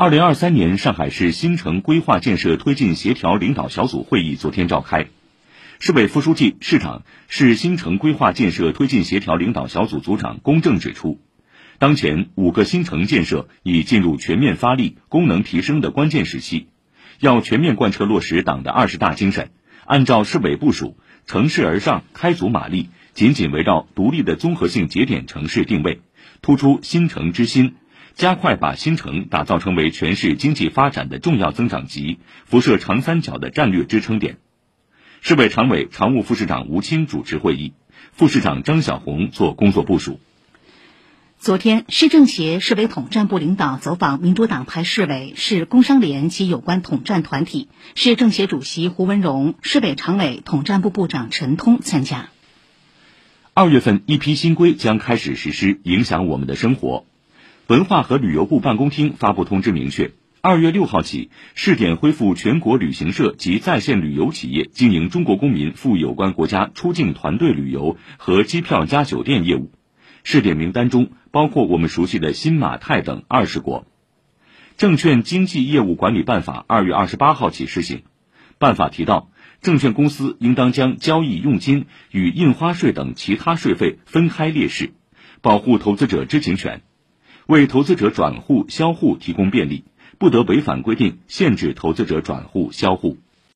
二零二三年上海市新城规划建设推进协调领导小组会议昨天召开，市委副书记、市长、市新城规划建设推进协调领导小组组长龚正指出，当前五个新城建设已进入全面发力、功能提升的关键时期，要全面贯彻落实党的二十大精神，按照市委部署，乘势而上，开足马力，紧紧围绕独立的综合性节点城市定位，突出新城之心。加快把新城打造成为全市经济发展的重要增长极，辐射长三角的战略支撑点。市委常委、常务副市长吴清主持会议，副市长张晓红做工作部署。昨天，市政协市委统战部领导走访民主党派市委、市工商联及有关统战团体，市政协主席胡文荣、市委常委、统战部部长陈通参加。二月份，一批新规将开始实施，影响我们的生活。文化和旅游部办公厅发布通知，明确，二月六号起，试点恢复全国旅行社及在线旅游企业经营中国公民赴有关国家出境团队旅游和机票加酒店业务。试点名单中包括我们熟悉的新马泰等二十国。证券经纪业务管理办法二月二十八号起施行。办法提到，证券公司应当将交易佣金与印花税等其他税费分开列示，保护投资者知情权。为投资者转户销户提供便利，不得违反规定限制投资者转户销户。